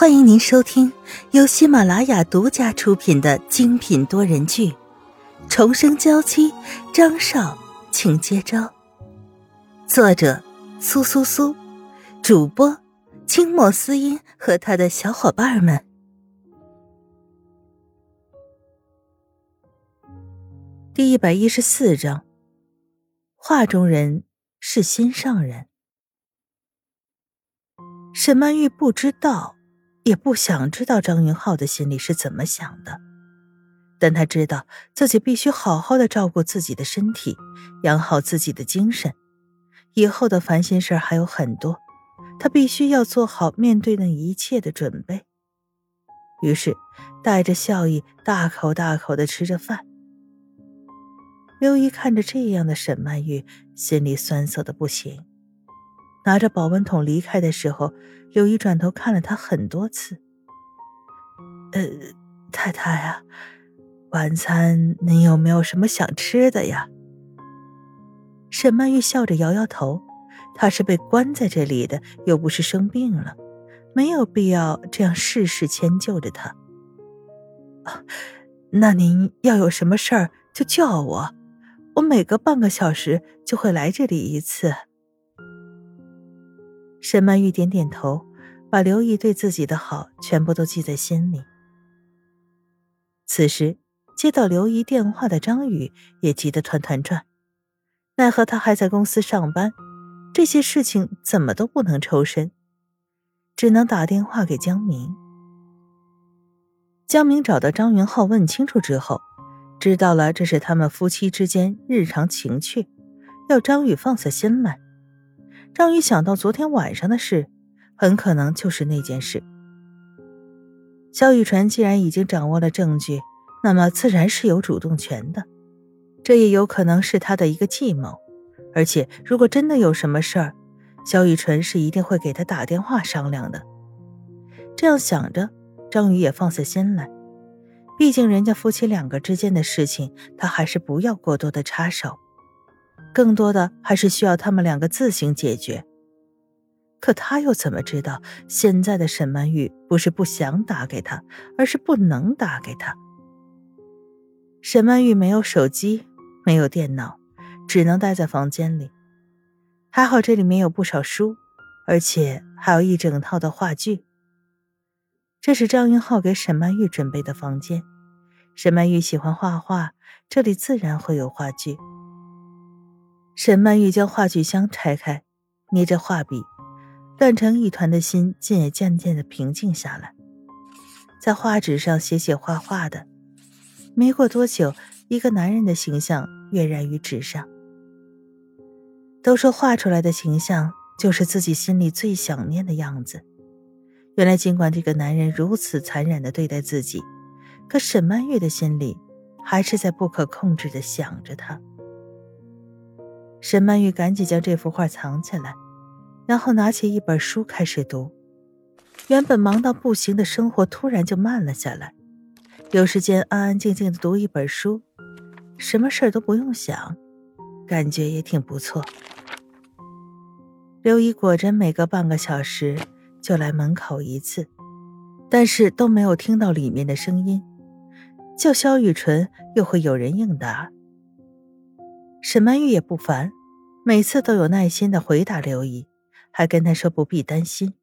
欢迎您收听由喜马拉雅独家出品的精品多人剧《重生娇妻》，张少，请接招。作者：苏苏苏，主播：清墨思音和他的小伙伴们。第一百一十四章，画中人是心上人。沈曼玉不知道。也不想知道张云浩的心里是怎么想的，但他知道自己必须好好的照顾自己的身体，养好自己的精神。以后的烦心事还有很多，他必须要做好面对那一切的准备。于是，带着笑意，大口大口的吃着饭。刘姨看着这样的沈曼玉，心里酸涩的不行。拿着保温桶离开的时候，刘姨转头看了他很多次。呃，太太啊，晚餐您有没有什么想吃的呀？沈曼玉笑着摇摇头，她是被关在这里的，又不是生病了，没有必要这样事事迁就着他。那您要有什么事儿就叫我，我每隔半个小时就会来这里一次。沈曼玉点点头，把刘毅对自己的好全部都记在心里。此时，接到刘姨电话的张宇也急得团团转，奈何他还在公司上班，这些事情怎么都不能抽身，只能打电话给江明。江明找到张云浩问清楚之后，知道了这是他们夫妻之间日常情趣，要张宇放下心来。张宇想到昨天晚上的事，很可能就是那件事。萧雨辰既然已经掌握了证据，那么自然是有主动权的。这也有可能是他的一个计谋。而且，如果真的有什么事儿，萧雨辰是一定会给他打电话商量的。这样想着，张宇也放下心来。毕竟，人家夫妻两个之间的事情，他还是不要过多的插手。更多的还是需要他们两个自行解决。可他又怎么知道，现在的沈曼玉不是不想打给他，而是不能打给他？沈曼玉没有手机，没有电脑，只能待在房间里。还好这里面有不少书，而且还有一整套的话剧。这是张云浩给沈曼玉准备的房间。沈曼玉喜欢画画，这里自然会有话剧。沈曼玉将画具箱拆开，捏着画笔，乱成一团的心竟也渐渐的平静下来，在画纸上写写画画的。没过多久，一个男人的形象跃然于纸上。都说画出来的形象就是自己心里最想念的样子。原来，尽管这个男人如此残忍的对待自己，可沈曼玉的心里还是在不可控制的想着他。沈曼玉赶紧将这幅画藏起来，然后拿起一本书开始读。原本忙到不行的生活突然就慢了下来，有时间安安静静的读一本书，什么事儿都不用想，感觉也挺不错。刘姨果真每隔半个小时就来门口一次，但是都没有听到里面的声音，叫肖雨纯又会有人应答。沈曼玉也不烦，每次都有耐心的回答刘姨，还跟她说不必担心。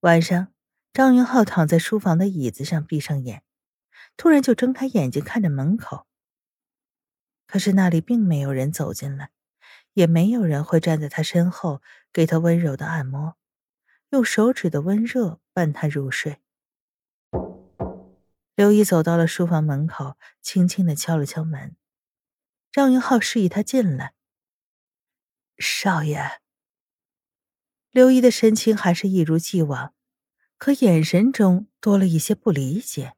晚上，张云浩躺在书房的椅子上，闭上眼，突然就睁开眼睛看着门口。可是那里并没有人走进来，也没有人会站在他身后给他温柔的按摩，用手指的温热伴他入睡。刘姨走到了书房门口，轻轻的敲了敲门。张云浩示意他进来。少爷，刘姨的神情还是一如既往，可眼神中多了一些不理解。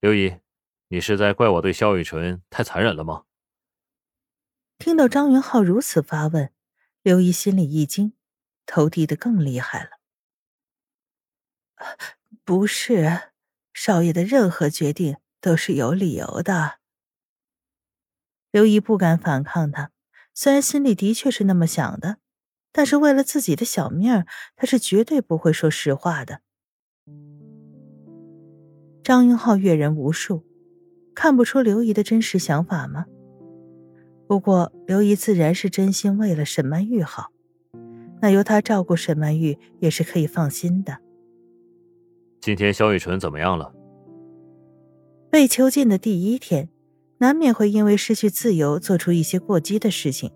刘姨，你是在怪我对萧雨纯太残忍了吗？听到张云浩如此发问，刘姨心里一惊，头低得更厉害了。不是，少爷的任何决定都是有理由的。刘姨不敢反抗他，虽然心里的确是那么想的，但是为了自己的小命儿，他是绝对不会说实话的。张云浩阅人无数，看不出刘姨的真实想法吗？不过刘姨自然是真心为了沈曼玉好，那由他照顾沈曼玉也是可以放心的。今天萧雨纯怎么样了？被囚禁的第一天，难免会因为失去自由做出一些过激的事情。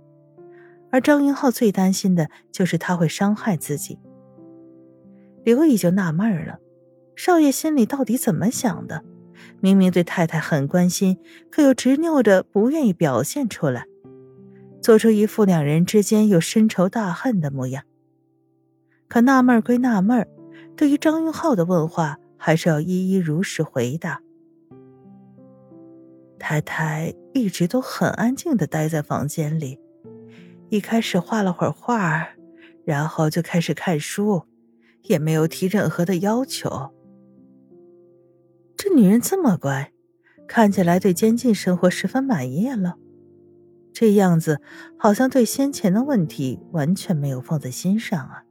而张云浩最担心的就是他会伤害自己。刘姨就纳闷了，少爷心里到底怎么想的？明明对太太很关心，可又执拗着不愿意表现出来，做出一副两人之间有深仇大恨的模样。可纳闷归纳闷，对于张云浩的问话，还是要一一如实回答。太太一直都很安静的待在房间里。一开始画了会儿画，然后就开始看书，也没有提任何的要求。这女人这么乖，看起来对监禁生活十分满意了。这样子好像对先前的问题完全没有放在心上啊。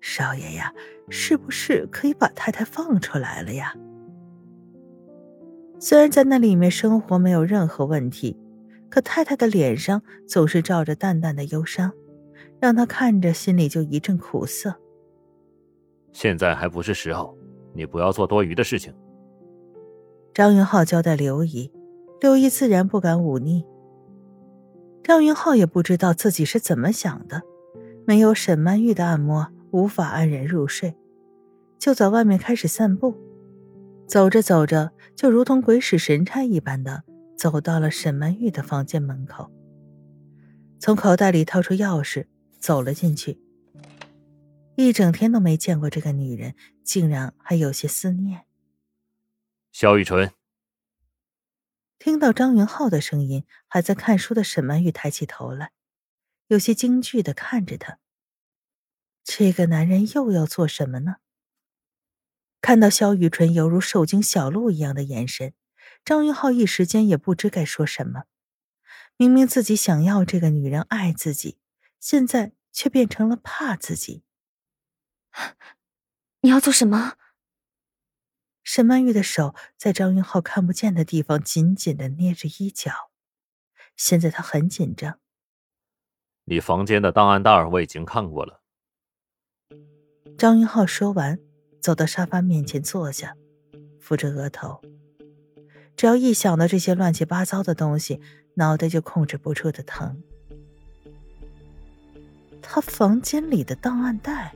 少爷呀，是不是可以把太太放出来了呀？虽然在那里面生活没有任何问题。可太太的脸上总是罩着淡淡的忧伤，让他看着心里就一阵苦涩。现在还不是时候，你不要做多余的事情。张云浩交代刘姨，刘姨自然不敢忤逆。张云浩也不知道自己是怎么想的，没有沈曼玉的按摩，无法安然入睡，就在外面开始散步。走着走着，就如同鬼使神差一般的。走到了沈曼玉的房间门口，从口袋里掏出钥匙，走了进去。一整天都没见过这个女人，竟然还有些思念。萧雨纯听到张云浩的声音，还在看书的沈曼玉抬起头来，有些惊惧的看着他。这个男人又要做什么呢？看到萧雨纯犹如受惊小鹿一样的眼神。张云浩一时间也不知该说什么。明明自己想要这个女人爱自己，现在却变成了怕自己。你要做什么？沈曼玉的手在张云浩看不见的地方紧紧的捏着衣角，现在她很紧张。你房间的档案袋我已经看过了。张云浩说完，走到沙发面前坐下，扶着额头。只要一想到这些乱七八糟的东西，脑袋就控制不住的疼。他房间里的档案袋，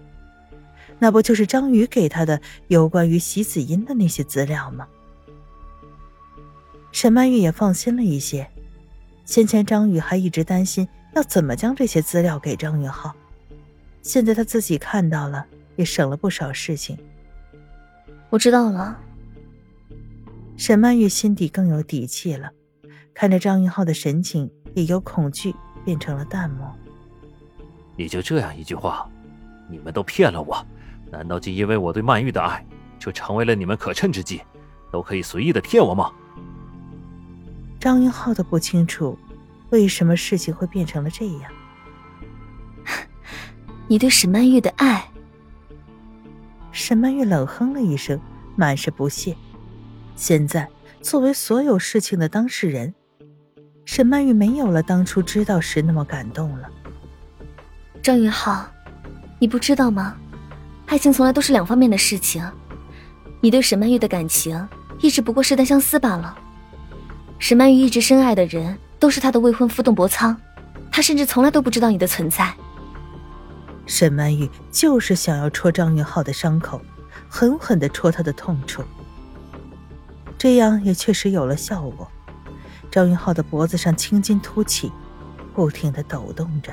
那不就是张宇给他的有关于席子音的那些资料吗？沈曼玉也放心了一些。先前张宇还一直担心要怎么将这些资料给张云浩，现在他自己看到了，也省了不少事情。我知道了。沈曼玉心底更有底气了，看着张云浩的神情，也由恐惧变成了淡漠。你就这样一句话，你们都骗了我？难道就因为我对曼玉的爱，就成为了你们可趁之机，都可以随意的骗我吗？张云浩都不清楚，为什么事情会变成了这样。你对沈曼玉的爱？沈曼玉冷哼了一声，满是不屑。现在，作为所有事情的当事人，沈曼玉没有了当初知道时那么感动了。张云浩，你不知道吗？爱情从来都是两方面的事情。你对沈曼玉的感情，一直不过是单相思罢了。沈曼玉一直深爱的人，都是她的未婚夫董伯苍，她甚至从来都不知道你的存在。沈曼玉就是想要戳张云浩的伤口，狠狠的戳他的痛处。这样也确实有了效果，张云浩的脖子上青筋凸起，不停的抖动着。